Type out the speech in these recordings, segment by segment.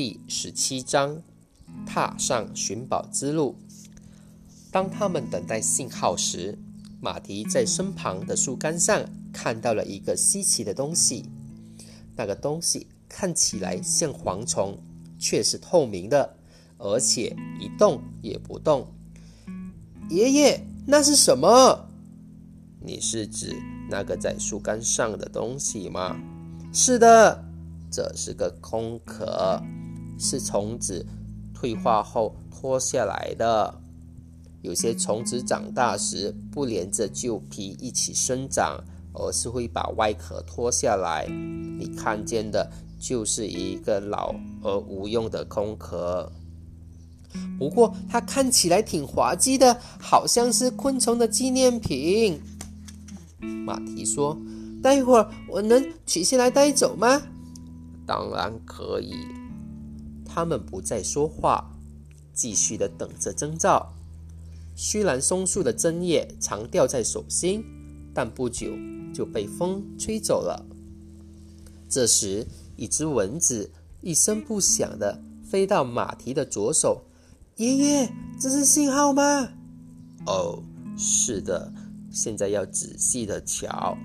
第十七章：踏上寻宝之路。当他们等待信号时，马蹄在身旁的树干上看到了一个稀奇的东西。那个东西看起来像蝗虫，却是透明的，而且一动也不动。爷爷，那是什么？你是指那个在树干上的东西吗？是的。这是个空壳，是虫子退化后脱下来的。有些虫子长大时不连着旧皮一起生长，而是会把外壳脱下来。你看见的就是一个老而无用的空壳。不过它看起来挺滑稽的，好像是昆虫的纪念品。马蹄说：“待会儿我能取下来带走吗？”当然可以。他们不再说话，继续的等着征兆。虽然松树的针叶常掉在手心，但不久就被风吹走了。这时，一只蚊子一声不响的飞到马蹄的左手。爷爷，这是信号吗？哦，是的。现在要仔细的瞧。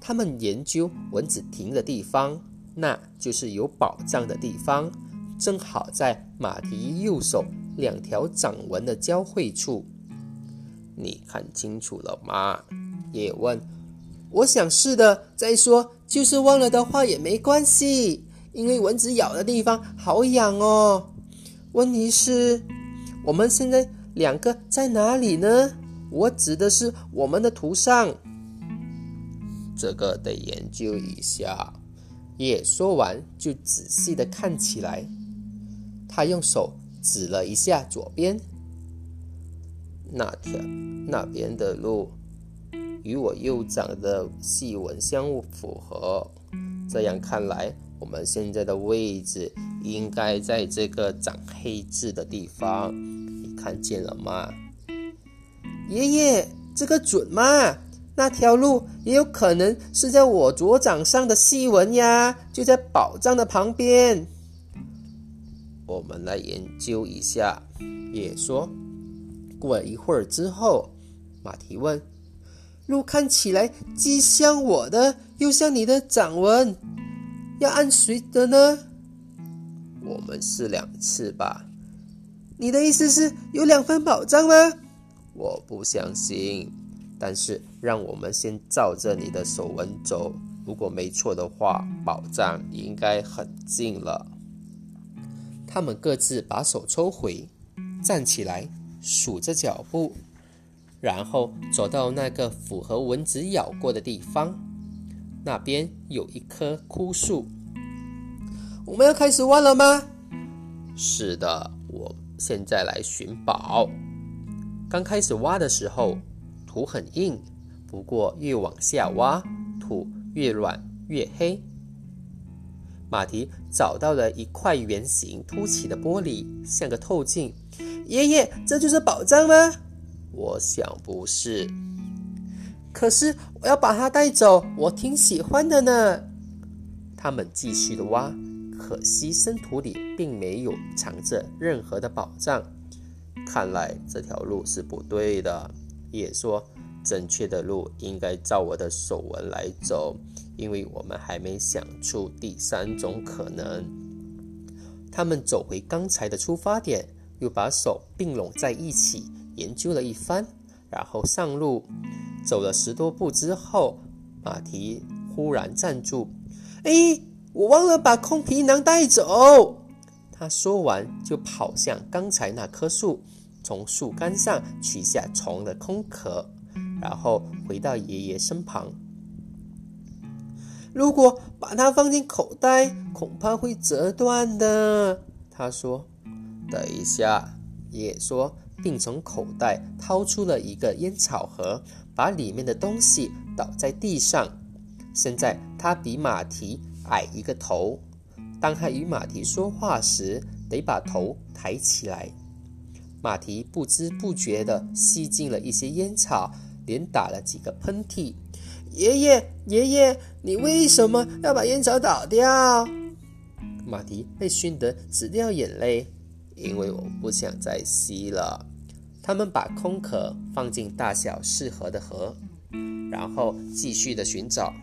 他们研究蚊子停的地方，那就是有宝藏的地方，正好在马蹄右手两条掌纹的交汇处。你看清楚了吗？叶问。我想是的。再说，就是忘了的话也没关系，因为蚊子咬的地方好痒哦。问题是，我们现在两个在哪里呢？我指的是我们的图上。这个得研究一下。也说完，就仔细的看起来。他用手指了一下左边，那条那边的路与我右掌的细纹相符合。这样看来，我们现在的位置应该在这个长黑痣的地方。你看见了吗？爷爷，这个准吗？那条路也有可能是在我左掌上的细纹呀，就在宝藏的旁边。我们来研究一下。也说过了一会儿之后，马蹄问：“路看起来既像我的，又像你的掌纹，要按谁的呢？”我们试两次吧。你的意思是有两份宝藏吗？我不相信。但是，让我们先照着你的手纹走。如果没错的话，宝藏应该很近了。他们各自把手抽回，站起来，数着脚步，然后走到那个符合蚊子咬过的地方。那边有一棵枯树。我们要开始挖了吗？是的，我现在来寻宝。刚开始挖的时候。土很硬，不过越往下挖，土越软越黑。马蹄找到了一块圆形凸起的玻璃，像个透镜。爷爷，这就是宝藏吗？我想不是。可是我要把它带走，我挺喜欢的呢。他们继续的挖，可惜深土里并没有藏着任何的宝藏。看来这条路是不对的。也说，正确的路应该照我的手纹来走，因为我们还没想出第三种可能。他们走回刚才的出发点，又把手并拢在一起研究了一番，然后上路。走了十多步之后，马蹄忽然站住：“哎，我忘了把空皮囊带走。”他说完，就跑向刚才那棵树。从树干上取下虫的空壳，然后回到爷爷身旁。如果把它放进口袋，恐怕会折断的。他说：“等一下。”爷爷说，并从口袋掏出了一个烟草盒，把里面的东西倒在地上。现在他比马蹄矮一个头，当他与马蹄说话时，得把头抬起来。马蹄不知不觉地吸进了一些烟草，连打了几个喷嚏。爷爷，爷爷，你为什么要把烟草倒掉？马蹄被熏得直掉眼泪，因为我不想再吸了。他们把空壳放进大小适合的盒，然后继续的寻找。